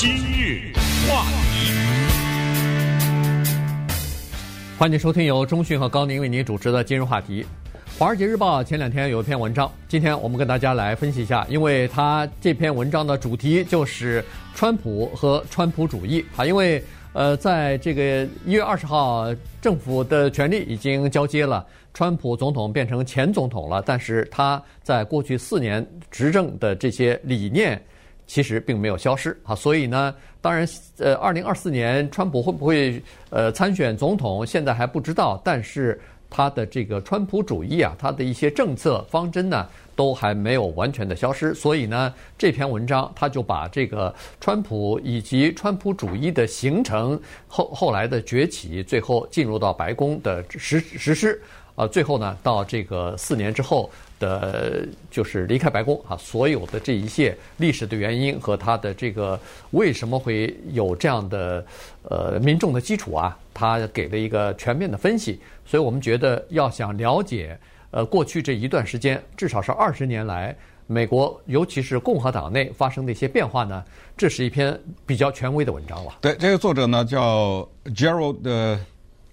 今日话题，欢迎收听由中讯和高宁为您主持的今日话题。《华尔街日报》前两天有一篇文章，今天我们跟大家来分析一下，因为它这篇文章的主题就是川普和川普主义啊，因为。呃，在这个一月二十号，政府的权力已经交接了，川普总统变成前总统了。但是他在过去四年执政的这些理念，其实并没有消失啊。所以呢，当然，呃，二零二四年川普会不会呃参选总统，现在还不知道。但是他的这个川普主义啊，他的一些政策方针呢，都还没有完全的消失，所以呢，这篇文章他就把这个川普以及川普主义的形成后后来的崛起，最后进入到白宫的实实施，啊，最后呢，到这个四年之后的，就是离开白宫啊，所有的这一切历史的原因和他的这个为什么会有这样的呃民众的基础啊，他给了一个全面的分析，所以我们觉得要想了解。呃，过去这一段时间，至少是二十年来，美国尤其是共和党内发生的一些变化呢，这是一篇比较权威的文章了。对，这个作者呢叫 Gerald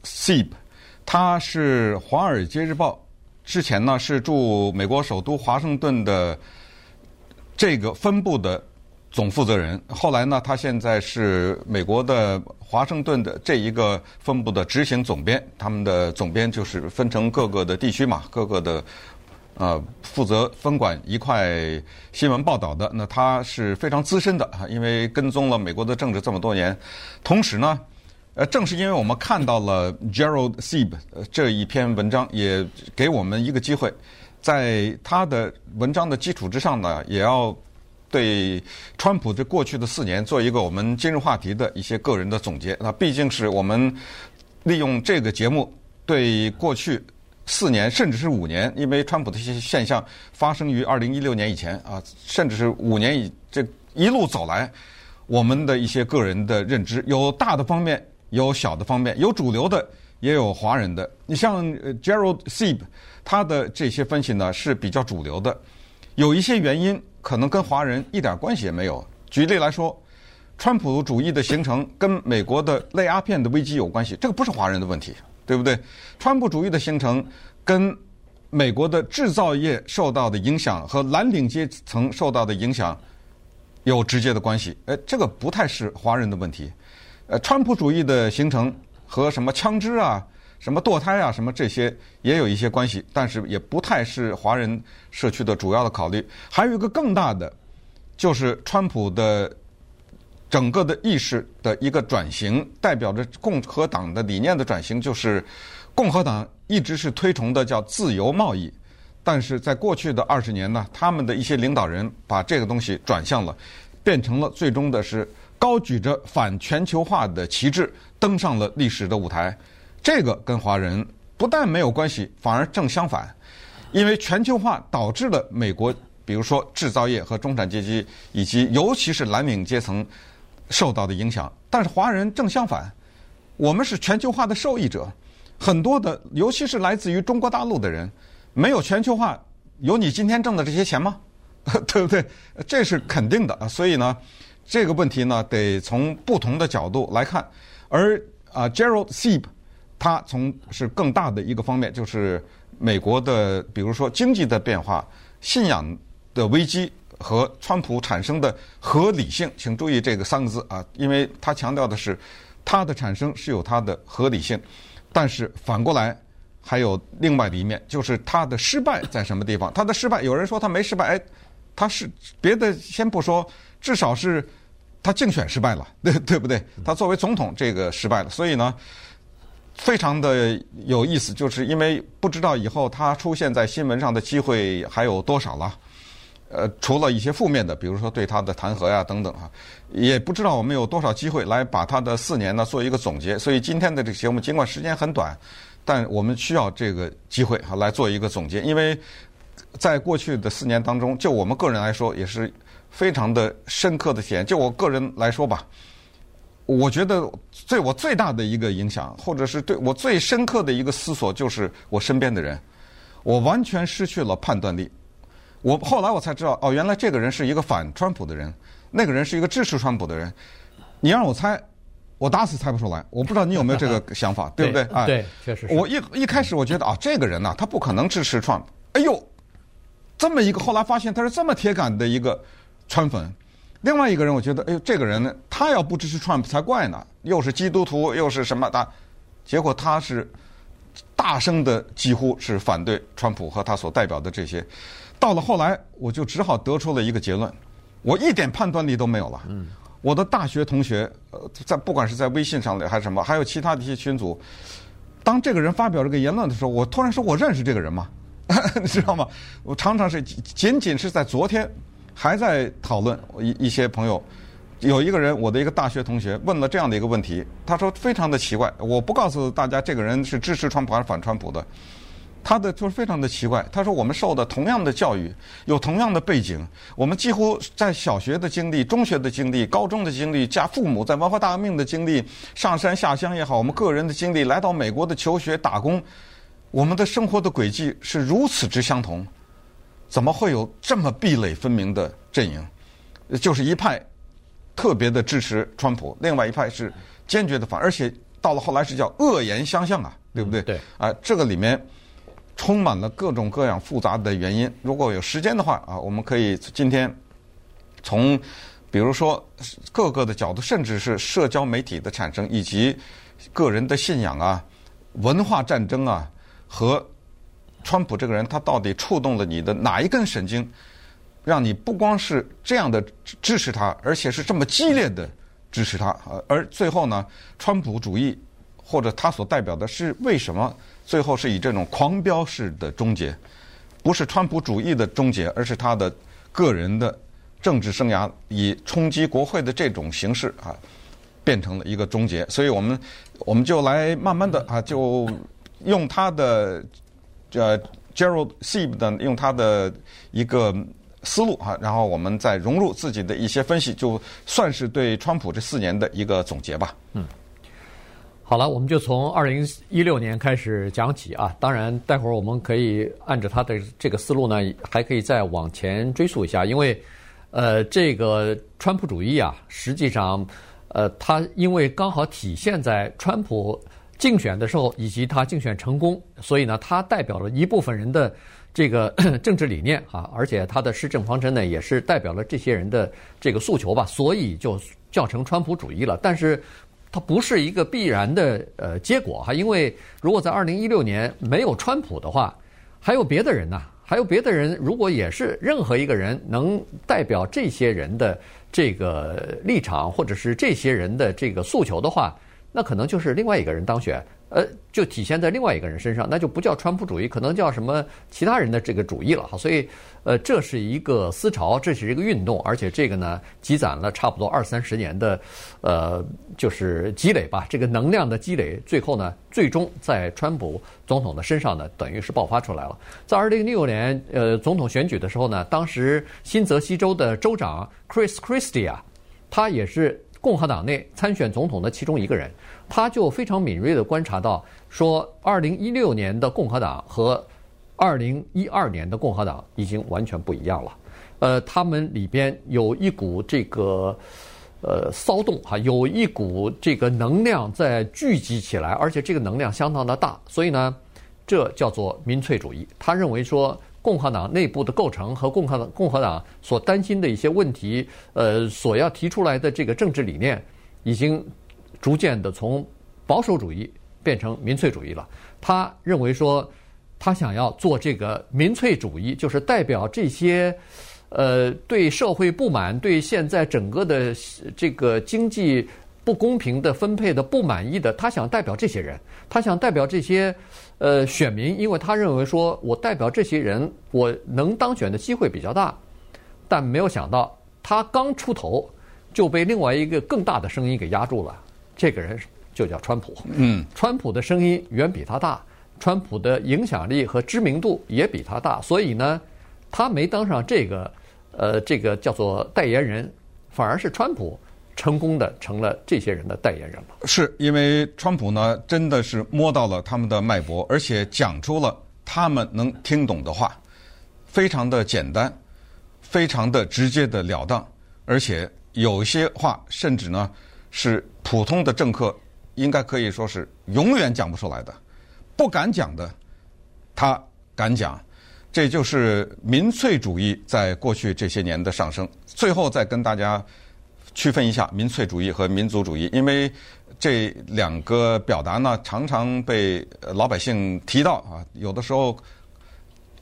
Sieb，他是《华尔街日报》之前呢是驻美国首都华盛顿的这个分部的总负责人，后来呢，他现在是美国的。华盛顿的这一个分部的执行总编，他们的总编就是分成各个的地区嘛，各个的呃负责分管一块新闻报道的。那他是非常资深的啊，因为跟踪了美国的政治这么多年。同时呢，呃，正是因为我们看到了 Gerald Sieb 这一篇文章，也给我们一个机会，在他的文章的基础之上呢，也要。对川普这过去的四年做一个我们今日话题的一些个人的总结。那毕竟是我们利用这个节目对过去四年甚至是五年，因为川普的一些现象发生于二零一六年以前啊，甚至是五年以这一路走来，我们的一些个人的认知，有大的方面，有小的方面，有主流的，也有华人的。你像 Gerald Sieb，他的这些分析呢是比较主流的，有一些原因。可能跟华人一点关系也没有。举例来说，川普主义的形成跟美国的类鸦片的危机有关系，这个不是华人的问题，对不对？川普主义的形成跟美国的制造业受到的影响和蓝领阶层受到的影响有直接的关系。哎，这个不太是华人的问题。呃，川普主义的形成和什么枪支啊？什么堕胎啊，什么这些也有一些关系，但是也不太是华人社区的主要的考虑。还有一个更大的，就是川普的整个的意识的一个转型，代表着共和党的理念的转型，就是共和党一直是推崇的叫自由贸易，但是在过去的二十年呢，他们的一些领导人把这个东西转向了，变成了最终的是高举着反全球化的旗帜登上了历史的舞台。这个跟华人不但没有关系，反而正相反，因为全球化导致了美国，比如说制造业和中产阶级以及尤其是蓝领阶层受到的影响。但是华人正相反，我们是全球化的受益者，很多的，尤其是来自于中国大陆的人，没有全球化，有你今天挣的这些钱吗？对不对？这是肯定的。所以呢，这个问题呢，得从不同的角度来看。而啊，Gerald Sieb。他从是更大的一个方面，就是美国的，比如说经济的变化、信仰的危机和川普产生的合理性。请注意这个三个字啊，因为他强调的是它的产生是有它的合理性，但是反过来还有另外的一面，就是他的失败在什么地方？他的失败，有人说他没失败，哎，他是别的先不说，至少是他竞选失败了，对 对不对？他作为总统这个失败了，所以呢。非常的有意思，就是因为不知道以后他出现在新闻上的机会还有多少了。呃，除了一些负面的，比如说对他的弹劾呀等等啊，也不知道我们有多少机会来把他的四年呢做一个总结。所以今天的这个节目尽管时间很短，但我们需要这个机会哈来做一个总结，因为在过去的四年当中，就我们个人来说也是非常的深刻的体验。就我个人来说吧。我觉得对我最大的一个影响，或者是对我最深刻的一个思索，就是我身边的人，我完全失去了判断力。我后来我才知道，哦，原来这个人是一个反川普的人，那个人是一个支持川普的人。你让我猜，我打死猜不出来。我不知道你有没有这个想法，对不对？啊，对，确实是。我一一开始我觉得啊，这个人呐，他不可能支持川普。哎呦，这么一个，后来发现他是这么铁杆的一个川粉。另外一个人，我觉得，哎呦，这个人呢，他要不支持川普才怪呢，又是基督徒，又是什么的，结果他是大声的，几乎是反对川普和他所代表的这些。到了后来，我就只好得出了一个结论，我一点判断力都没有了。嗯，我的大学同学，呃，在不管是在微信上还是什么，还有其他的一些群组，当这个人发表这个言论的时候，我突然说，我认识这个人吗？你知道吗？我常常是仅仅是在昨天。还在讨论，一一些朋友，有一个人，我的一个大学同学问了这样的一个问题，他说非常的奇怪，我不告诉大家这个人是支持川普还是反川普的，他的就是非常的奇怪，他说我们受的同样的教育，有同样的背景，我们几乎在小学的经历、中学的经历、高中的经历，加父母在文化大革命的经历，上山下乡也好，我们个人的经历，来到美国的求学打工，我们的生活的轨迹是如此之相同。怎么会有这么壁垒分明的阵营？就是一派特别的支持川普，另外一派是坚决的反，而且到了后来是叫恶言相向啊，对不对？对。啊，这个里面充满了各种各样复杂的原因。如果有时间的话啊，我们可以今天从比如说各个的角度，甚至是社交媒体的产生，以及个人的信仰啊、文化战争啊和。川普这个人，他到底触动了你的哪一根神经，让你不光是这样的支持他，而且是这么激烈的支持他？而最后呢，川普主义或者他所代表的是为什么最后是以这种狂飙式的终结？不是川普主义的终结，而是他的个人的政治生涯以冲击国会的这种形式啊，变成了一个终结。所以我们我们就来慢慢的啊，就用他的。呃，Gerald Seib 的用他的一个思路哈，然后我们再融入自己的一些分析，就算是对川普这四年的一个总结吧。嗯，好了，我们就从二零一六年开始讲起啊。当然，待会儿我们可以按照他的这个思路呢，还可以再往前追溯一下，因为呃，这个川普主义啊，实际上呃，他因为刚好体现在川普。竞选的时候，以及他竞选成功，所以呢，他代表了一部分人的这个 政治理念啊，而且他的施政方针呢，也是代表了这些人的这个诉求吧，所以就叫成川普主义了。但是，它不是一个必然的呃结果哈，因为如果在二零一六年没有川普的话，还有别的人呢，还有别的人，如果也是任何一个人能代表这些人的这个立场，或者是这些人的这个诉求的话。那可能就是另外一个人当选，呃，就体现在另外一个人身上，那就不叫川普主义，可能叫什么其他人的这个主义了哈。所以，呃，这是一个思潮，这是一个运动，而且这个呢，积攒了差不多二三十年的，呃，就是积累吧。这个能量的积累，最后呢，最终在川普总统的身上呢，等于是爆发出来了。在二零零六年，呃，总统选举的时候呢，当时新泽西州的州长 Chris Christie 啊，他也是。共和党内参选总统的其中一个人，他就非常敏锐地观察到，说，二零一六年的共和党和二零一二年的共和党已经完全不一样了。呃，他们里边有一股这个呃骚动哈，有一股这个能量在聚集起来，而且这个能量相当的大，所以呢，这叫做民粹主义。他认为说。共和党内部的构成和共和党共和党所担心的一些问题，呃，所要提出来的这个政治理念，已经逐渐的从保守主义变成民粹主义了。他认为说，他想要做这个民粹主义，就是代表这些呃对社会不满、对现在整个的这个经济不公平的分配的不满意的，他想代表这些人，他想代表这些。呃，选民，因为他认为说，我代表这些人，我能当选的机会比较大，但没有想到，他刚出头就被另外一个更大的声音给压住了。这个人就叫川普。嗯，川普的声音远比他大，川普的影响力和知名度也比他大，所以呢，他没当上这个，呃，这个叫做代言人，反而是川普。成功的成了这些人的代言人了，是因为川普呢，真的是摸到了他们的脉搏，而且讲出了他们能听懂的话，非常的简单，非常的直接的了当，而且有些话甚至呢是普通的政客应该可以说是永远讲不出来的，不敢讲的，他敢讲。这就是民粹主义在过去这些年的上升。最后再跟大家区分一下民粹主义和民族主义，因为这两个表达呢常常被老百姓提到啊，有的时候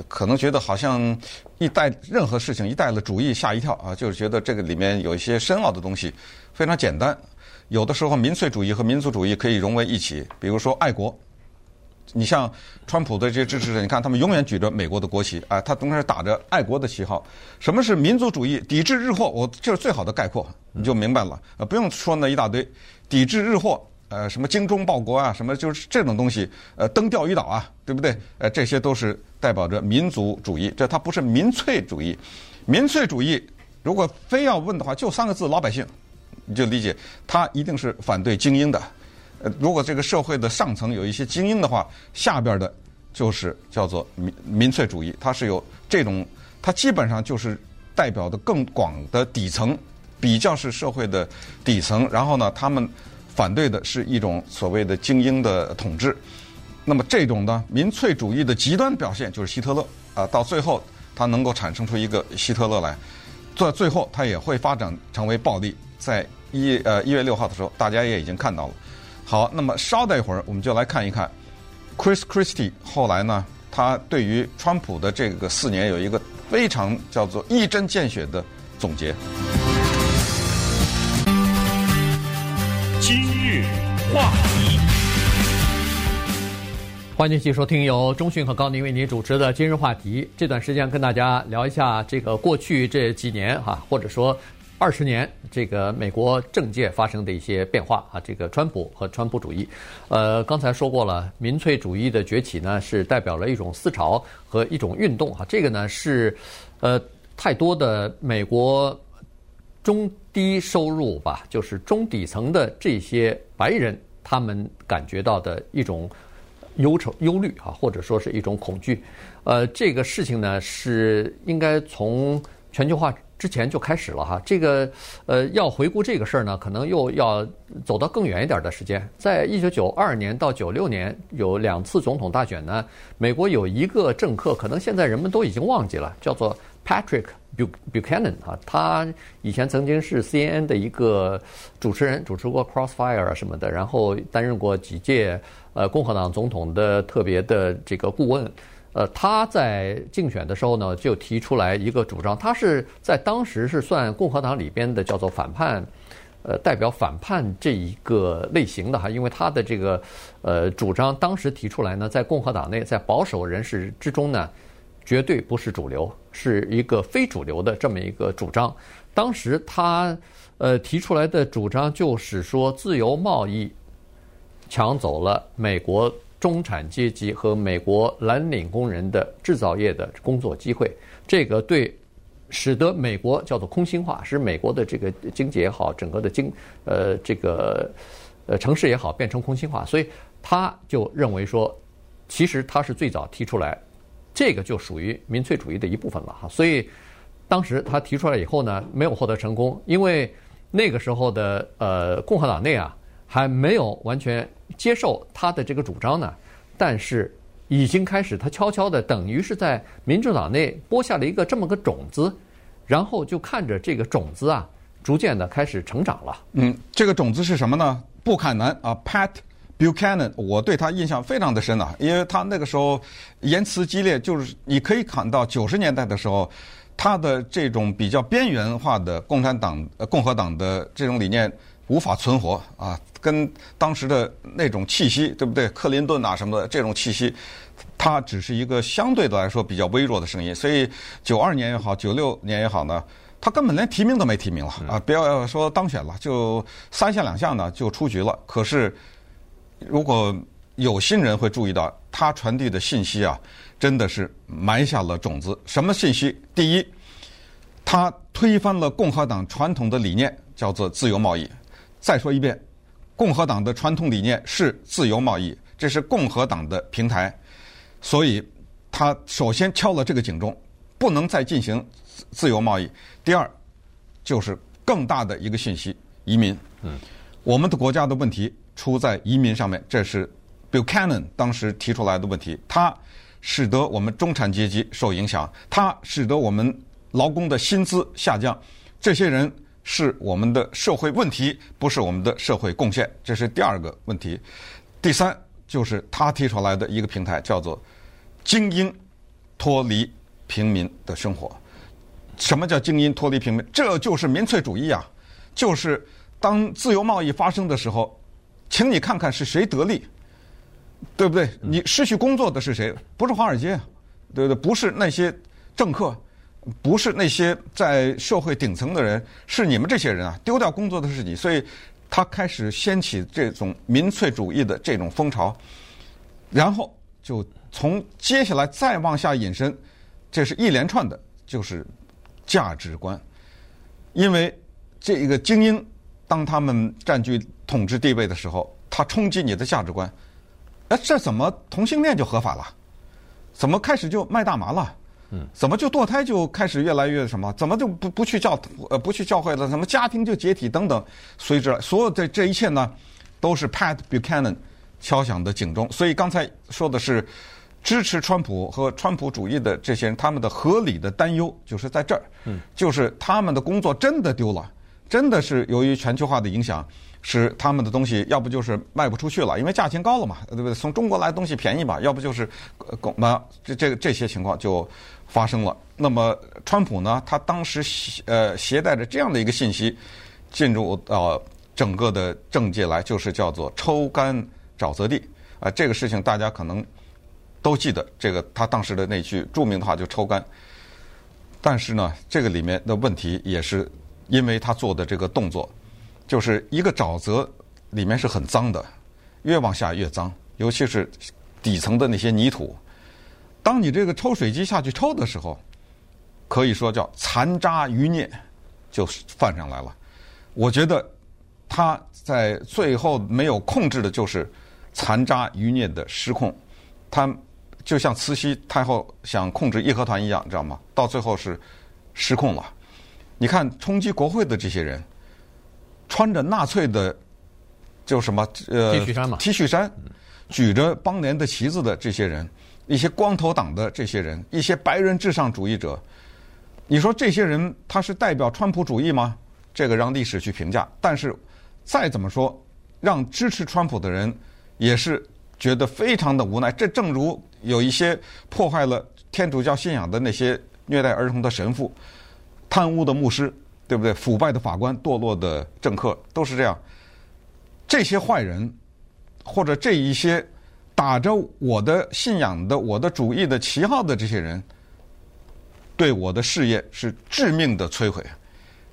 可能觉得好像一带任何事情一带了主义吓一跳啊，就是觉得这个里面有一些深奥的东西。非常简单，有的时候民粹主义和民族主义可以融为一起，比如说爱国。你像川普的这些支持者，你看他们永远举着美国的国旗，啊，他总是打着爱国的旗号。什么是民族主义？抵制日货，我这是最好的概括，你就明白了。呃，不用说那一大堆，抵制日货，呃，什么精忠报国啊，什么就是这种东西，呃，登钓鱼岛啊，对不对？呃，这些都是代表着民族主义，这它不是民粹主义。民粹主义如果非要问的话，就三个字：老百姓，你就理解，他一定是反对精英的。呃如果这个社会的上层有一些精英的话，下边的就是叫做民民粹主义，它是有这种，它基本上就是代表的更广的底层，比较是社会的底层。然后呢，他们反对的是一种所谓的精英的统治。那么这种呢，民粹主义的极端表现就是希特勒啊，到最后他能够产生出一个希特勒来，在最后他也会发展成为暴力。在一呃一月六号的时候，大家也已经看到了。好，那么稍待一会儿，我们就来看一看，Chris Christie 后来呢，他对于川普的这个四年有一个非常叫做一针见血的总结。今日话题，欢迎继续收听由中讯和高宁为您主持的今日话题。这段时间跟大家聊一下这个过去这几年哈，或者说。二十年，这个美国政界发生的一些变化啊，这个川普和川普主义，呃，刚才说过了，民粹主义的崛起呢，是代表了一种思潮和一种运动哈，这个呢是，呃，太多的美国中低收入吧，就是中底层的这些白人，他们感觉到的一种忧愁、忧虑啊，或者说是一种恐惧，呃，这个事情呢是应该从全球化。之前就开始了哈，这个呃要回顾这个事儿呢，可能又要走到更远一点的时间。在一九九二年到九六年有两次总统大选呢，美国有一个政客，可能现在人们都已经忘记了，叫做 Patrick Buchanan 啊，他以前曾经是 CNN 的一个主持人，主持过 Crossfire 啊什么的，然后担任过几届呃共和党总统的特别的这个顾问。呃，他在竞选的时候呢，就提出来一个主张，他是在当时是算共和党里边的叫做反叛，呃，代表反叛这一个类型的哈，因为他的这个呃主张当时提出来呢，在共和党内，在保守人士之中呢，绝对不是主流，是一个非主流的这么一个主张。当时他呃提出来的主张就是说，自由贸易抢走了美国。中产阶级和美国蓝领工人的制造业的工作机会，这个对使得美国叫做空心化，使美国的这个经济也好，整个的经呃这个呃城市也好变成空心化，所以他就认为说，其实他是最早提出来，这个就属于民粹主义的一部分了哈。所以当时他提出来以后呢，没有获得成功，因为那个时候的呃共和党内啊。还没有完全接受他的这个主张呢，但是已经开始，他悄悄的等于是在民主党内播下了一个这么个种子，然后就看着这个种子啊，逐渐的开始成长了。嗯，这个种子是什么呢？布坎南啊，Pat Buchanan，我对他印象非常的深啊，因为他那个时候言辞激烈，就是你可以看到九十年代的时候，他的这种比较边缘化的共产党呃、共和党的这种理念。无法存活啊，跟当时的那种气息，对不对？克林顿啊什么的这种气息，它只是一个相对的来说比较微弱的声音。所以九二年也好，九六年也好呢，他根本连提名都没提名了啊！不要说当选了，就三项两项呢就出局了。可是如果有心人会注意到，他传递的信息啊，真的是埋下了种子。什么信息？第一，他推翻了共和党传统的理念，叫做自由贸易。再说一遍，共和党的传统理念是自由贸易，这是共和党的平台，所以他首先敲了这个警钟，不能再进行自由贸易。第二，就是更大的一个信息：移民。嗯，我们的国家的问题出在移民上面，这是 Buchanan 当时提出来的问题。它使得我们中产阶级受影响，它使得我们劳工的薪资下降。这些人是我们的社会问题，不是我们的社会贡献。这是第二个问题。第三就是他提出来的一个平台，叫做精英脱离平民的生活。什么叫精英脱离平民？这就是民粹主义啊！就是当自由贸易发生的时候，请你看看是谁得利，对不对？你失去工作的是谁？不是华尔街，对不对？不是那些政客。不是那些在社会顶层的人，是你们这些人啊！丢掉工作的是你，所以他开始掀起这种民粹主义的这种风潮，然后就从接下来再往下引申，这是一连串的，就是价值观。因为这一个精英，当他们占据统治地位的时候，他冲击你的价值观。哎，这怎么同性恋就合法了？怎么开始就卖大麻了？嗯，怎么就堕胎就开始越来越什么？怎么就不不去教呃不去教会了？怎么家庭就解体等等？随之所有的这一切呢，都是 Pat Buchanan 敲响的警钟。所以刚才说的是支持川普和川普主义的这些人，他们的合理的担忧就是在这儿，嗯，就是他们的工作真的丢了，真的是由于全球化的影响。是他们的东西，要不就是卖不出去了，因为价钱高了嘛，对不对？从中国来东西便宜嘛，要不就是，拱呃，这这个这些情况就发生了。那么，川普呢，他当时携呃携带着这样的一个信息进入到整个的政界来，就是叫做抽干沼泽地啊。这个事情大家可能都记得，这个他当时的那句著名的话就抽干。但是呢，这个里面的问题也是因为他做的这个动作。就是一个沼泽里面是很脏的，越往下越脏，尤其是底层的那些泥土。当你这个抽水机下去抽的时候，可以说叫残渣余孽就泛上来了。我觉得他在最后没有控制的就是残渣余孽的失控。他就像慈禧太后想控制义和团一样，知道吗？到最后是失控了。你看冲击国会的这些人。穿着纳粹的，就什么呃 T 恤衫嘛，T 恤衫，举着邦联的旗子的这些人，一些光头党的这些人，一些白人至上主义者，你说这些人他是代表川普主义吗？这个让历史去评价。但是再怎么说，让支持川普的人也是觉得非常的无奈。这正如有一些破坏了天主教信仰的那些虐待儿童的神父、贪污的牧师。对不对？腐败的法官、堕落的政客都是这样。这些坏人，或者这一些打着我的信仰的、我的主义的旗号的这些人，对我的事业是致命的摧毁。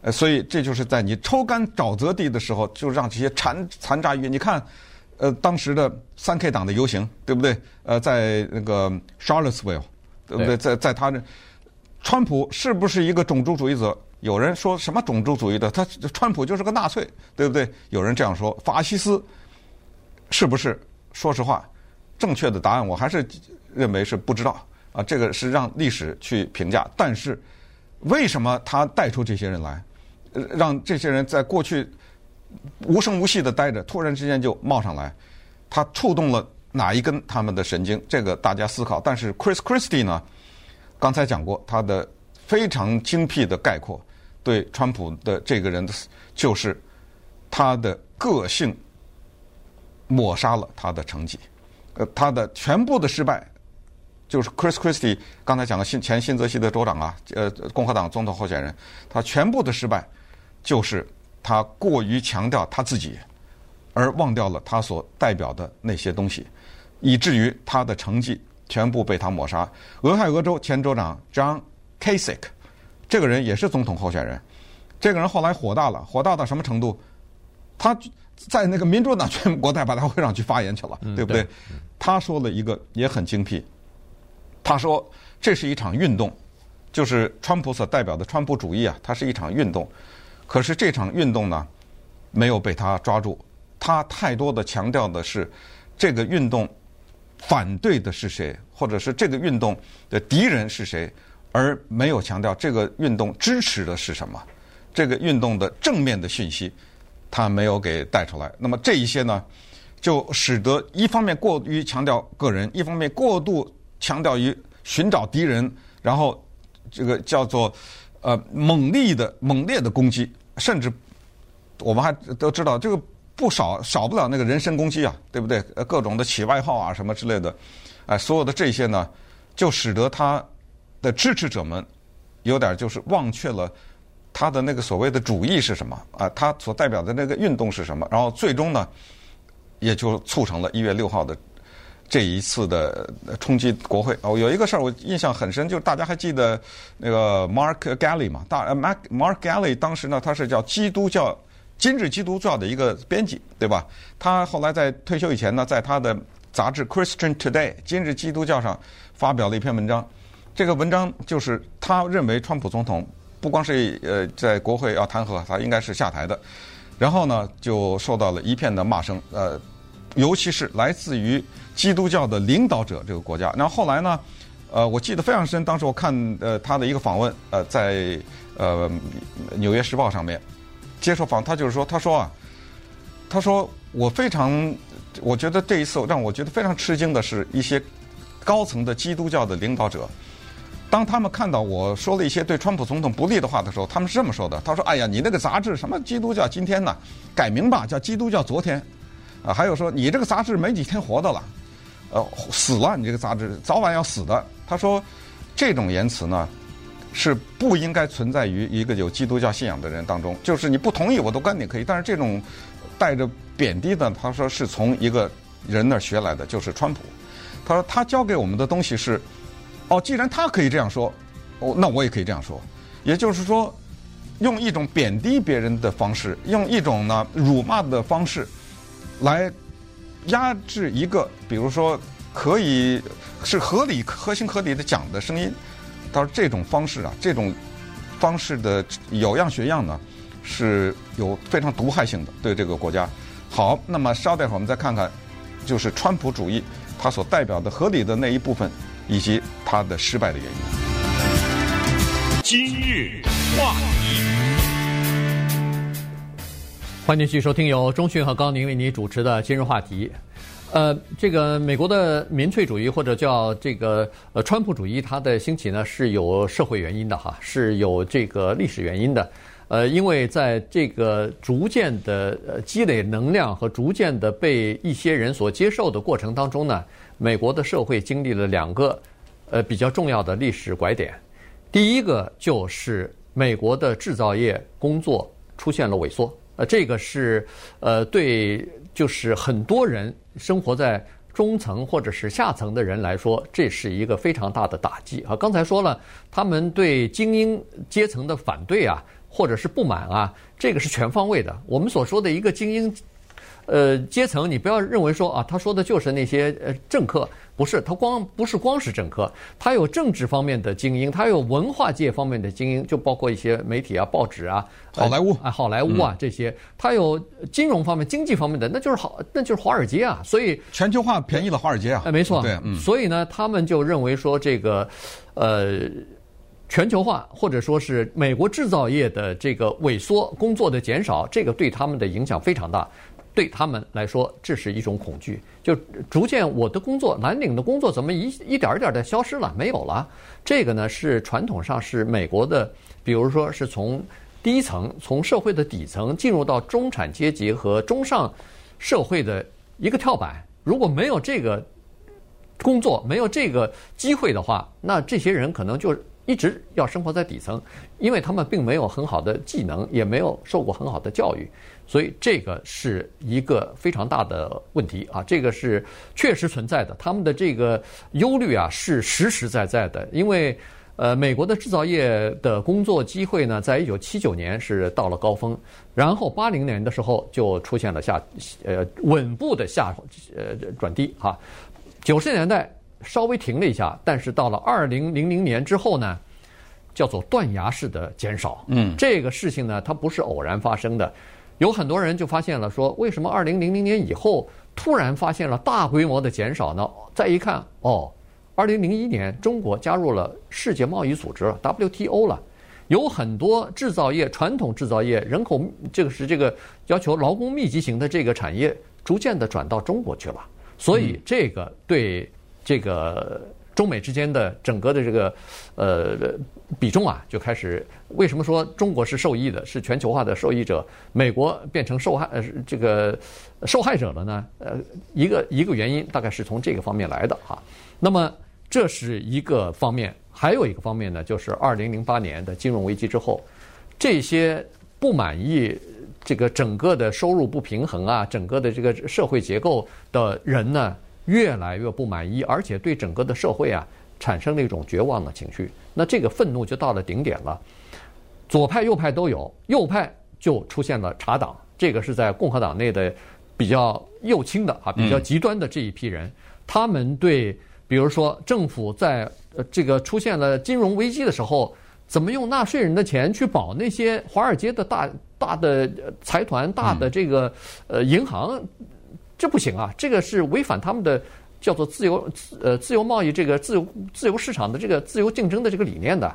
呃，所以这就是在你抽干沼泽地的时候，就让这些残残渣余。你看，呃，当时的三 K 党的游行，对不对？呃，在那个 Charlottesville，对不对？在在他这，川普是不是一个种族主义者？有人说什么种族主义的？他川普就是个纳粹，对不对？有人这样说，法西斯是不是？说实话，正确的答案我还是认为是不知道啊。这个是让历史去评价。但是为什么他带出这些人来，让这些人在过去无声无息的待着，突然之间就冒上来？他触动了哪一根他们的神经？这个大家思考。但是 Chris Christie 呢？刚才讲过他的非常精辟的概括。对川普的这个人的，就是他的个性抹杀了他的成绩，呃，他的全部的失败，就是 Chris Christie 刚才讲的新前新泽西的州长啊，呃，共和党总统候选人，他全部的失败，就是他过于强调他自己，而忘掉了他所代表的那些东西，以至于他的成绩全部被他抹杀。俄亥俄州前州长 John Kasich。这个人也是总统候选人，这个人后来火大了，火大到什么程度？他在那个民主党全国代表大会上去发言去了，嗯、对不对？对他说了一个也很精辟，他说这是一场运动，就是川普所代表的川普主义啊，它是一场运动。可是这场运动呢，没有被他抓住，他太多的强调的是这个运动反对的是谁，或者是这个运动的敌人是谁。而没有强调这个运动支持的是什么，这个运动的正面的讯息，他没有给带出来。那么这一些呢，就使得一方面过于强调个人，一方面过度强调于寻找敌人，然后这个叫做呃猛烈的猛烈的攻击，甚至我们还都知道这个不少少不了那个人身攻击啊，对不对？各种的起外号啊什么之类的，哎，所有的这些呢，就使得他的支持者们有点就是忘却了。他的那个所谓的主义是什么啊？他所代表的那个运动是什么？然后最终呢，也就促成了一月六号的这一次的冲击国会。哦，有一个事儿我印象很深，就是大家还记得那个 Mark Galli 嘛？大 Mark Mark Galli 当时呢，他是叫基督教今日基督教的一个编辑，对吧？他后来在退休以前呢，在他的杂志 Christian Today 今日基督教上发表了一篇文章。这个文章就是他认为川普总统。不光是呃在国会要弹劾他，应该是下台的。然后呢，就受到了一片的骂声，呃，尤其是来自于基督教的领导者这个国家。然后后来呢，呃，我记得非常深，当时我看呃他的一个访问，呃，在呃《纽约时报》上面接受访，他就是说，他说啊，他说我非常，我觉得这一次让我觉得非常吃惊的是一些高层的基督教的领导者。当他们看到我说了一些对川普总统不利的话的时候，他们是这么说的：“他说，哎呀，你那个杂志什么基督教今天呢？改名吧，叫基督教昨天。啊，还有说你这个杂志没几天活的了，呃，死了，你这个杂志早晚要死的。”他说，这种言辞呢，是不应该存在于一个有基督教信仰的人当中。就是你不同意我都干点可以，但是这种带着贬低的，他说是从一个人那儿学来的，就是川普。他说他教给我们的东西是。哦，既然他可以这样说，哦，那我也可以这样说。也就是说，用一种贬低别人的方式，用一种呢辱骂的方式，来压制一个，比如说可以是合理、合情合理的讲的声音。他说这种方式啊，这种方式的有样学样呢，是有非常毒害性的对这个国家。好，那么稍待会儿我们再看看，就是川普主义它所代表的合理的那一部分。以及他的失败的原因。今日话题，欢迎继续收听由中讯和高宁为您主持的今日话题。呃，这个美国的民粹主义或者叫这个呃川普主义，它的兴起呢是有社会原因的哈，是有这个历史原因的。呃，因为在这个逐渐的积累能量和逐渐的被一些人所接受的过程当中呢。美国的社会经历了两个，呃，比较重要的历史拐点。第一个就是美国的制造业工作出现了萎缩，呃，这个是呃对，就是很多人生活在中层或者是下层的人来说，这是一个非常大的打击啊。刚才说了，他们对精英阶层的反对啊，或者是不满啊，这个是全方位的。我们所说的一个精英。呃，阶层，你不要认为说啊，他说的就是那些呃政客，不是，他光不是光是政客，他有政治方面的精英，他有文化界方面的精英，就包括一些媒体啊、报纸啊、好莱坞啊、好莱坞啊这些，他有金融方面、经济方面的，那就是好，那就是华尔街啊。所以全球化便宜了华尔街啊。哎，没错，对，嗯。所以呢，他们就认为说这个，呃，全球化或者说是美国制造业的这个萎缩、工作的减少，这个对他们的影响非常大。对他们来说，这是一种恐惧，就逐渐我的工作，蓝领的工作怎么一一点一点儿的消失了，没有了。这个呢是传统上是美国的，比如说是从低层、从社会的底层进入到中产阶级和中上社会的一个跳板。如果没有这个工作，没有这个机会的话，那这些人可能就一直要生活在底层，因为他们并没有很好的技能，也没有受过很好的教育。所以这个是一个非常大的问题啊，这个是确实存在的。他们的这个忧虑啊是实实在在的，因为呃，美国的制造业的工作机会呢，在一九七九年是到了高峰，然后八零年的时候就出现了下呃稳步的下呃转低哈，九十年代稍微停了一下，但是到了二零零零年之后呢，叫做断崖式的减少。嗯，这个事情呢，它不是偶然发生的。有很多人就发现了，说为什么二零零零年以后突然发现了大规模的减少呢？再一看，哦，二零零一年中国加入了世界贸易组织 WTO 了，有很多制造业、传统制造业、人口这个是这个要求劳工密集型的这个产业，逐渐的转到中国去了。所以这个对这个中美之间的整个的这个呃比重啊，就开始为什么说中国是受益的，是全球化的受益者，美国变成受害呃这个受害者了呢？呃，一个一个原因大概是从这个方面来的哈。那么这是一个方面，还有一个方面呢，就是二零零八年的金融危机之后，这些不满意。这个整个的收入不平衡啊，整个的这个社会结构的人呢，越来越不满意，而且对整个的社会啊产生了一种绝望的情绪。那这个愤怒就到了顶点了，左派右派都有，右派就出现了查党，这个是在共和党内的比较右倾的啊，比较极端的这一批人，他们对比如说政府在呃这个出现了金融危机的时候，怎么用纳税人的钱去保那些华尔街的大。大的财团、大的这个呃银行，这不行啊！这个是违反他们的叫做自由呃自由贸易这个自由自由市场的这个自由竞争的这个理念的。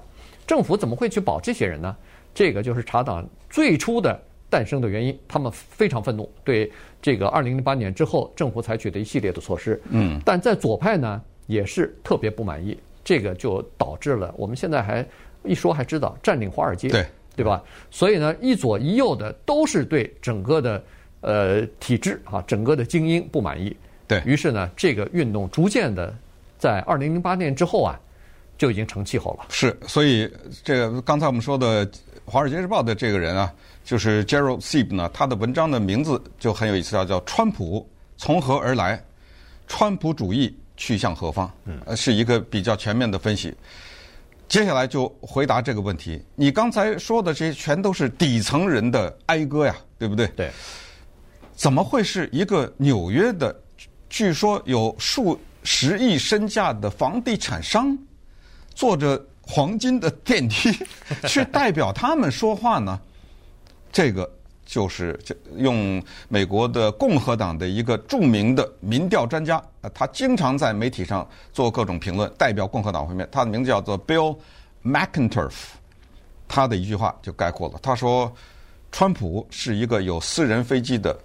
政府怎么会去保这些人呢？这个就是茶党最初的诞生的原因。他们非常愤怒，对这个二零零八年之后政府采取的一系列的措施。嗯，但在左派呢也是特别不满意，这个就导致了我们现在还一说还知道占领华尔街。对。对吧？所以呢，一左一右的都是对整个的呃体制啊，整个的精英不满意。对。于是呢，这个运动逐渐的在二零零八年之后啊，就已经成气候了。是，所以这个刚才我们说的《华尔街日报》的这个人啊，就是 Gerald Seib 呢，他的文章的名字就很有意思，叫叫“川普从何而来，川普主义去向何方”。嗯，是一个比较全面的分析。接下来就回答这个问题。你刚才说的这些全都是底层人的哀歌呀，对不对？对。怎么会是一个纽约的，据说有数十亿身价的房地产商，坐着黄金的电梯 去代表他们说话呢？这个。就是用美国的共和党的一个著名的民调专家，他经常在媒体上做各种评论，代表共和党方面。他的名字叫做 Bill McInturff，他的一句话就概括了。他说：“川普是一个有私人飞机的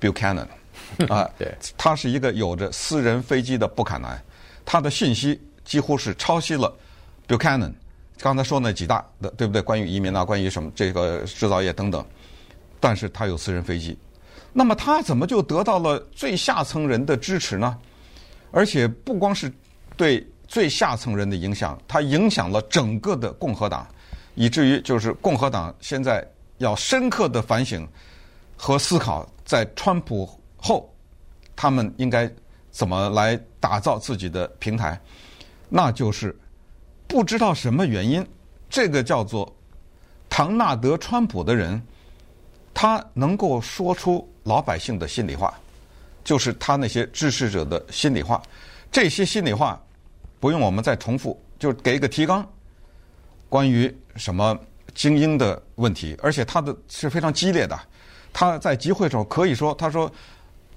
Buchanan 啊，对，他是一个有着私人飞机的布坎南，他的信息几乎是抄袭了 Buchanan 刚才说那几大的，对不对？关于移民啊，关于什么这个制造业等等。”但是他有私人飞机，那么他怎么就得到了最下层人的支持呢？而且不光是对最下层人的影响，他影响了整个的共和党，以至于就是共和党现在要深刻的反省和思考，在川普后他们应该怎么来打造自己的平台，那就是不知道什么原因，这个叫做唐纳德·川普的人。他能够说出老百姓的心里话，就是他那些支持者的心里话。这些心里话不用我们再重复，就给一个提纲，关于什么精英的问题，而且他的是非常激烈的。他在集会的时候可以说：“他说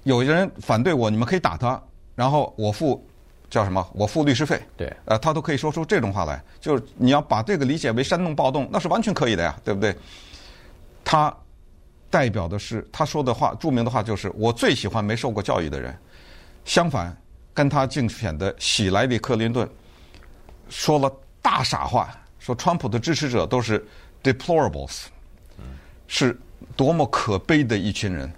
有些人反对我，你们可以打他，然后我付叫什么？我付律师费。”对，呃，他都可以说出这种话来。就是你要把这个理解为煽动暴动，那是完全可以的呀，对不对？他。代表的是他说的话，著名的话就是“我最喜欢没受过教育的人”。相反，跟他竞选的喜来利·克林顿说了大傻话，说川普的支持者都是 deplorables，是多么可悲的一群人。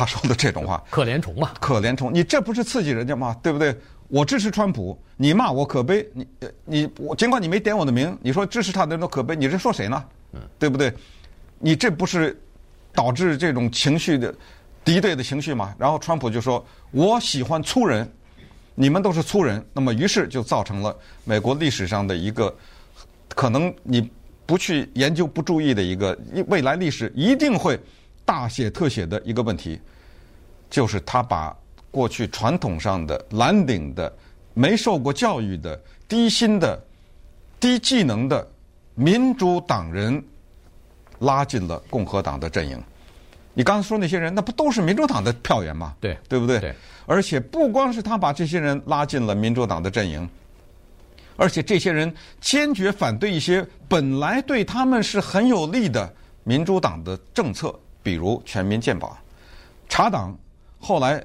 他说的这种话，可怜虫嘛，可怜虫，你这不是刺激人家吗？对不对？我支持川普，你骂我可悲，你你我尽管你没点我的名，你说支持他的人都可悲，你是说谁呢？对不对？你这不是。导致这种情绪的敌对的情绪嘛，然后川普就说：“我喜欢粗人，你们都是粗人。”那么于是就造成了美国历史上的一个可能你不去研究不注意的一个未来历史一定会大写特写的一个问题，就是他把过去传统上的蓝领的、没受过教育的、低薪的、低技能的民主党人。拉进了共和党的阵营，你刚才说那些人，那不都是民主党的票源吗？对，对不对？对。而且不光是他把这些人拉进了民主党的阵营，而且这些人坚决反对一些本来对他们是很有利的民主党的政策，比如全民健保。查党后来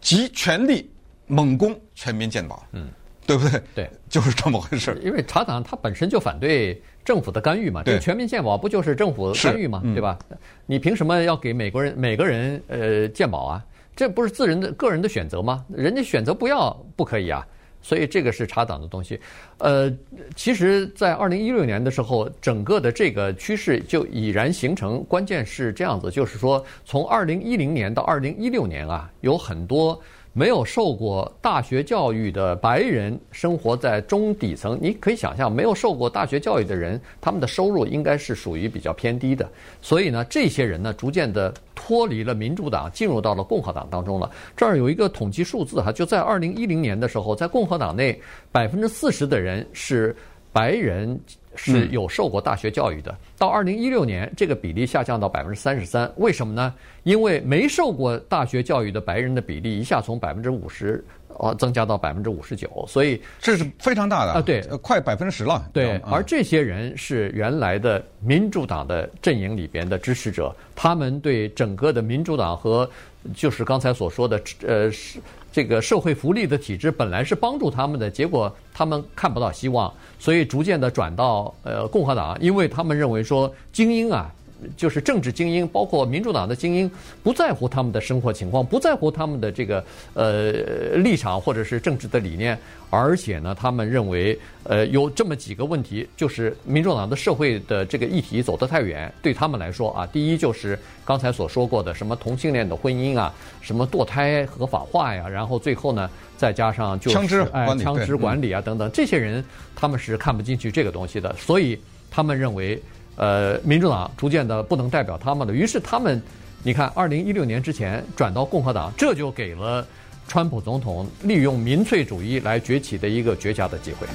集全力猛攻全民健保，嗯，对不对？对，就是这么回事。因为查党它本身就反对政府的干预嘛，对，全民健保不就是政府干预嘛，对吧？你凭什么要给美国人每个人呃健保啊？这不是自人的个人的选择吗？人家选择不要不可以啊。所以这个是查党的东西，呃，其实，在二零一六年的时候，整个的这个趋势就已然形成。关键是这样子，就是说，从二零一零年到二零一六年啊，有很多。没有受过大学教育的白人生活在中底层，你可以想象，没有受过大学教育的人，他们的收入应该是属于比较偏低的。所以呢，这些人呢，逐渐的脱离了民主党，进入到了共和党当中了。这儿有一个统计数字哈，就在二零一零年的时候，在共和党内，百分之四十的人是白人。是有受过大学教育的。嗯、到二零一六年，这个比例下降到百分之三十三。为什么呢？因为没受过大学教育的白人的比例一下从百分之五十哦增加到百分之五十九，所以这是非常大的啊！对，快百分之十了。对，而这些人是原来的民主党的阵营里边的支持者，他们对整个的民主党和就是刚才所说的呃是。这个社会福利的体制本来是帮助他们的，结果他们看不到希望，所以逐渐的转到呃共和党，因为他们认为说精英啊。就是政治精英，包括民主党的精英，不在乎他们的生活情况，不在乎他们的这个呃立场或者是政治的理念，而且呢，他们认为呃有这么几个问题，就是民主党的社会的这个议题走得太远，对他们来说啊，第一就是刚才所说过的什么同性恋的婚姻啊，什么堕胎合法化呀，然后最后呢，再加上就是枪支哎枪支管理啊等等，这些人他们是看不进去这个东西的，所以他们认为。呃，民主党逐渐的不能代表他们了，于是他们，你看，二零一六年之前转到共和党，这就给了川普总统利用民粹主义来崛起的一个绝佳的机会。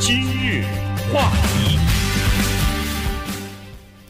今日话题。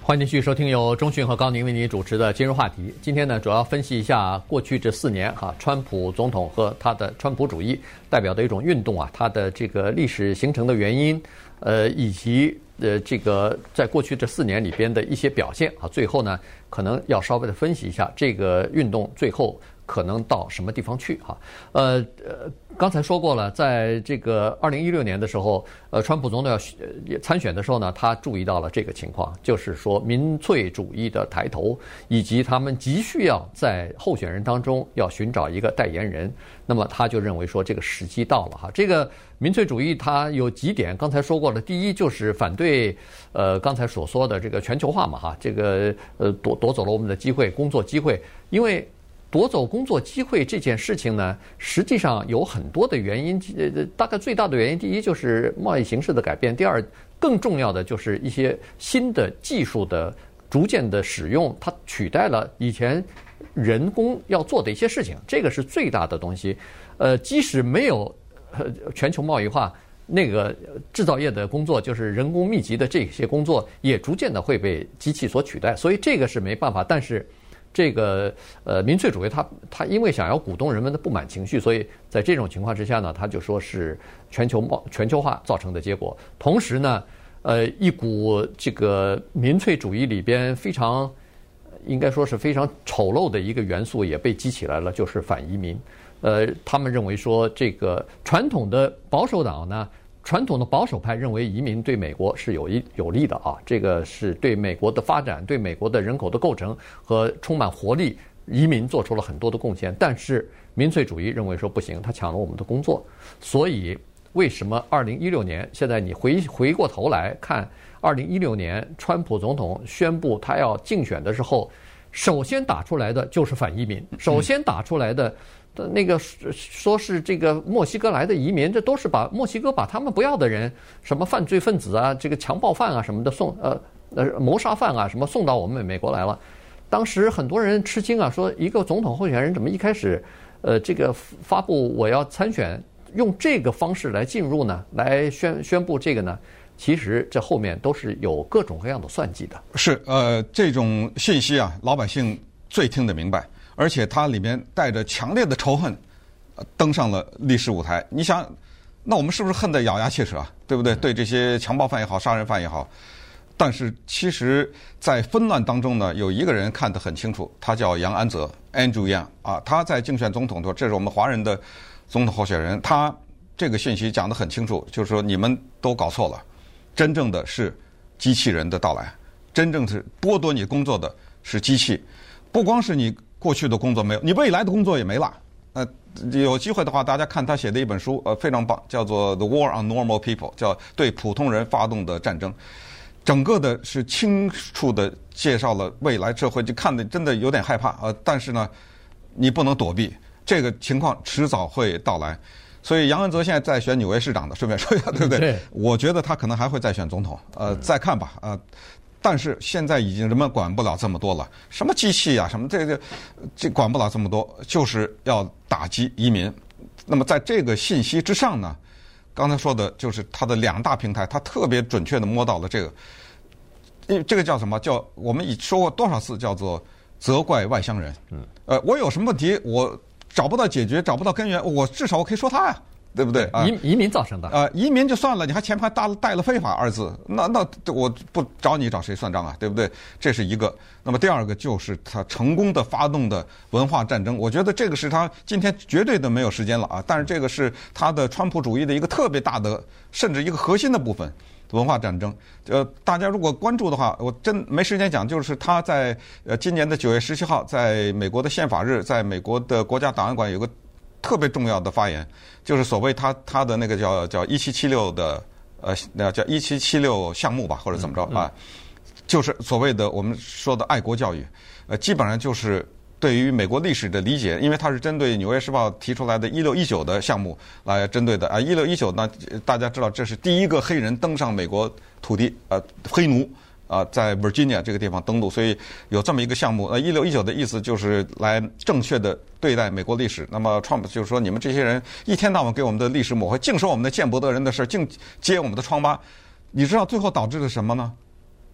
欢迎继续收听由中讯和高宁为您主持的今日话题。今天呢，主要分析一下过去这四年哈，川普总统和他的川普主义代表的一种运动啊，它的这个历史形成的原因，呃，以及呃这个在过去这四年里边的一些表现啊。最后呢，可能要稍微的分析一下这个运动最后可能到什么地方去哈。呃呃。刚才说过了，在这个二零一六年的时候，呃，川普总统要参选的时候呢，他注意到了这个情况，就是说民粹主义的抬头，以及他们急需要在候选人当中要寻找一个代言人。那么他就认为说这个时机到了哈。这个民粹主义它有几点，刚才说过了，第一就是反对呃刚才所说的这个全球化嘛哈，这个呃夺夺走了我们的机会，工作机会，因为。夺走工作机会这件事情呢，实际上有很多的原因。呃，大概最大的原因，第一就是贸易形势的改变；第二，更重要的就是一些新的技术的逐渐的使用，它取代了以前人工要做的一些事情。这个是最大的东西。呃，即使没有呃全球贸易化，那个制造业的工作，就是人工密集的这些工作，也逐渐的会被机器所取代。所以这个是没办法，但是。这个呃，民粹主义他，他因为想要鼓动人们的不满情绪，所以在这种情况之下呢，他就说是全球贸全球化造成的结果。同时呢，呃，一股这个民粹主义里边非常应该说是非常丑陋的一个元素也被激起来了，就是反移民。呃，他们认为说这个传统的保守党呢。传统的保守派认为移民对美国是有益有利的啊，这个是对美国的发展、对美国的人口的构成和充满活力，移民做出了很多的贡献。但是民粹主义认为说不行，他抢了我们的工作。所以为什么二零一六年现在你回回过头来看，二零一六年川普总统宣布他要竞选的时候，首先打出来的就是反移民，首先打出来的。那个说是这个墨西哥来的移民，这都是把墨西哥把他们不要的人，什么犯罪分子啊，这个强暴犯啊什么的送呃呃谋杀犯啊什么送到我们美国来了。当时很多人吃惊啊，说一个总统候选人怎么一开始呃这个发布我要参选，用这个方式来进入呢？来宣宣布这个呢？其实这后面都是有各种各样的算计的。是呃这种信息啊，老百姓最听得明白。而且他里面带着强烈的仇恨，登上了历史舞台。你想，那我们是不是恨得咬牙切齿啊？对不对？对这些强暴犯也好，杀人犯也好。但是其实，在纷乱当中呢，有一个人看得很清楚，他叫杨安泽 （Andrew Yang） 啊，他在竞选总统的时候，这是我们华人的总统候选人，他这个信息讲得很清楚，就是说你们都搞错了，真正的是机器人的到来，真正是剥夺你工作的是机器，不光是你过去的工作没有，你未来的工作也没了。呃，有机会的话，大家看他写的一本书，呃，非常棒，叫做《The War on Normal People》，叫对普通人发动的战争。整个的是清楚的介绍了未来社会，就看的真的有点害怕啊！但是呢，你不能躲避，这个情况迟早会到来。所以杨恩泽现在在选纽约市长的，顺便说一下，对不对？对。我觉得他可能还会再选总统，呃，再看吧，啊、呃。但是现在已经人们管不了这么多了，什么机器啊，什么这个这管不了这么多，就是要打击移民。那么在这个信息之上呢？刚才说的就是它的两大平台，它特别准确的摸到了这个，因为这个叫什么？叫我们已说过多少次？叫做责怪外乡人。嗯，呃，我有什么问题，我找不到解决，找不到根源，我至少我可以说他呀。对不对？移移民造成的啊、呃，移民就算了，你还前排带了带了非法二字，那那我不找你找谁算账啊？对不对？这是一个。那么第二个就是他成功的发动的文化战争，我觉得这个是他今天绝对的没有时间了啊！但是这个是他的川普主义的一个特别大的，甚至一个核心的部分，文化战争。呃，大家如果关注的话，我真没时间讲，就是他在呃今年的九月十七号，在美国的宪法日，在美国的国家档案馆有个。特别重要的发言，就是所谓他他的那个叫叫一七七六的呃，那叫一七七六项目吧，或者怎么着啊？就是所谓的我们说的爱国教育，呃，基本上就是对于美国历史的理解，因为它是针对《纽约时报》提出来的一六一九的项目来针对的啊。一六一九呢，大家知道这是第一个黑人登上美国土地，呃，黑奴。啊，在 Virginia 这个地方登陆，所以有这么一个项目。呃，一六一九的意思就是来正确的对待美国历史。那么 Trump 就是说，你们这些人一天到晚给我们的历史抹黑，净说我们的见不得人的事儿，净揭我们的疮疤。你知道最后导致了什么呢？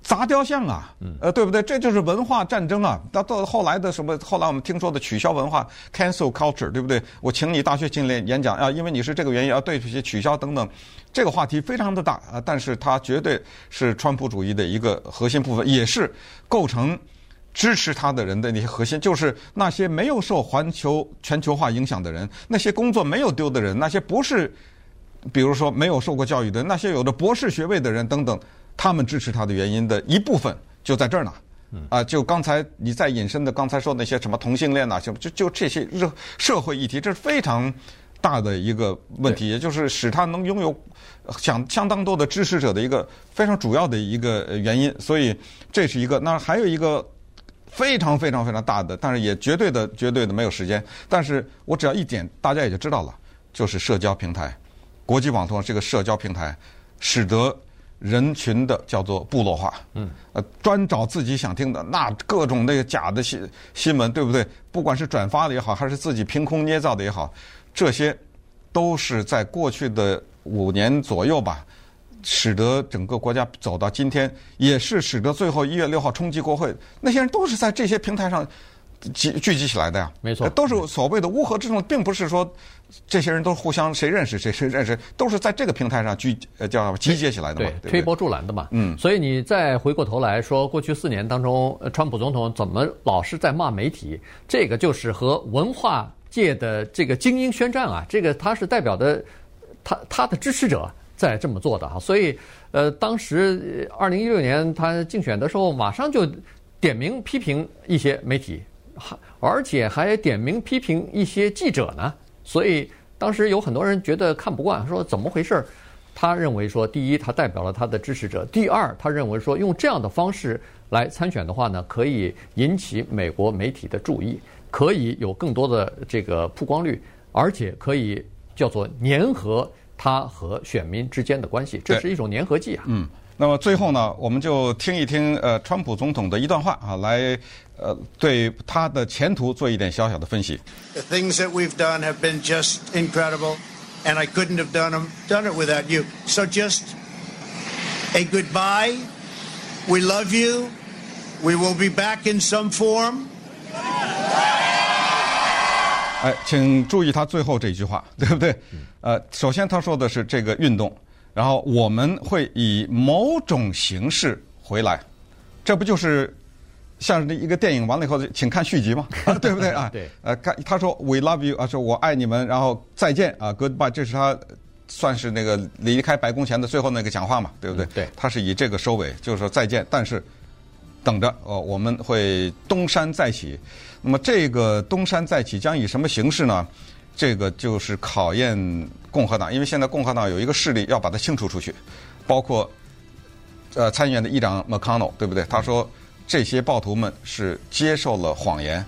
砸雕像啊，呃，对不对？这就是文化战争啊！到到后来的什么？后来我们听说的取消文化 （cancel culture），对不对？我请你大学进来演讲啊，因为你是这个原因啊，对这些取消等等，这个话题非常的大啊。但是它绝对是川普主义的一个核心部分，也是构成支持他的人的那些核心，就是那些没有受环球全球化影响的人，那些工作没有丢的人，那些不是，比如说没有受过教育的，那些有着博士学位的人等等。他们支持他的原因的一部分就在这儿呢，啊，就刚才你在引申的刚才说那些什么同性恋呐，就就就这些热社会议题，这是非常大的一个问题，也就是使他能拥有相相当多的支持者的一个非常主要的一个原因。所以这是一个，那还有一个非常非常非常大的，但是也绝对的绝对的没有时间。但是我只要一点，大家也就知道了，就是社交平台，国际网络这个社交平台，使得。人群的叫做部落化，嗯，呃，专找自己想听的，那各种那个假的新新闻，对不对？不管是转发的也好，还是自己凭空捏造的也好，这些都是在过去的五年左右吧，使得整个国家走到今天，也是使得最后一月六号冲击国会，那些人都是在这些平台上。集聚集起来的呀，没错，都是所谓的乌合之众，并不是说这些人都互相谁认识谁谁认识，都是在这个平台上聚呃叫集结起来的嘛，对，推波助澜的嘛。嗯，所以你再回过头来说，过去四年当中，川普总统怎么老是在骂媒体？这个就是和文化界的这个精英宣战啊，这个他是代表的他他的支持者在这么做的哈。所以呃，当时二零一六年他竞选的时候，马上就点名批评一些媒体。还而且还点名批评一些记者呢，所以当时有很多人觉得看不惯，说怎么回事儿？他认为说，第一，他代表了他的支持者；第二，他认为说，用这样的方式来参选的话呢，可以引起美国媒体的注意，可以有更多的这个曝光率，而且可以叫做粘合他和选民之间的关系，这是一种粘合剂啊。那么最后呢，我们就听一听呃，川普总统的一段话啊，来呃，对他的前途做一点小小的分析。The things that we've done have been just incredible, and I couldn't have done them, done it without you. So just a goodbye. We love you. We will be back in some form. 哎，请注意他最后这一句话，对不对？呃，首先他说的是这个运动，然后我们会以某种形式回来，这不就是像一个电影完了以后，请看续集吗？对不对啊？对。呃，看他说 “We love you” 啊，说我爱你们，然后再见啊，Goodbye，这是他算是那个离开白宫前的最后那个讲话嘛，对不对？对。他是以这个收尾，就是说再见，但是等着哦，我们会东山再起。那么这个东山再起将以什么形式呢？这个就是考验共和党，因为现在共和党有一个势力要把它清除出去，包括呃参议院的议长 McConnell，对不对？他说这些暴徒们是接受了谎言。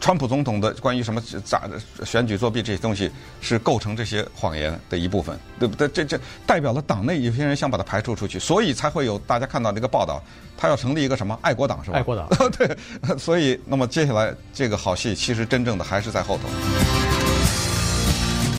川普总统的关于什么咋选举作弊这些东西是构成这些谎言的一部分，对不对？这这代表了党内有些人想把它排除出去，所以才会有大家看到这个报道，他要成立一个什么爱国党是吧？爱国党。对，所以那么接下来这个好戏其实真正的还是在后头。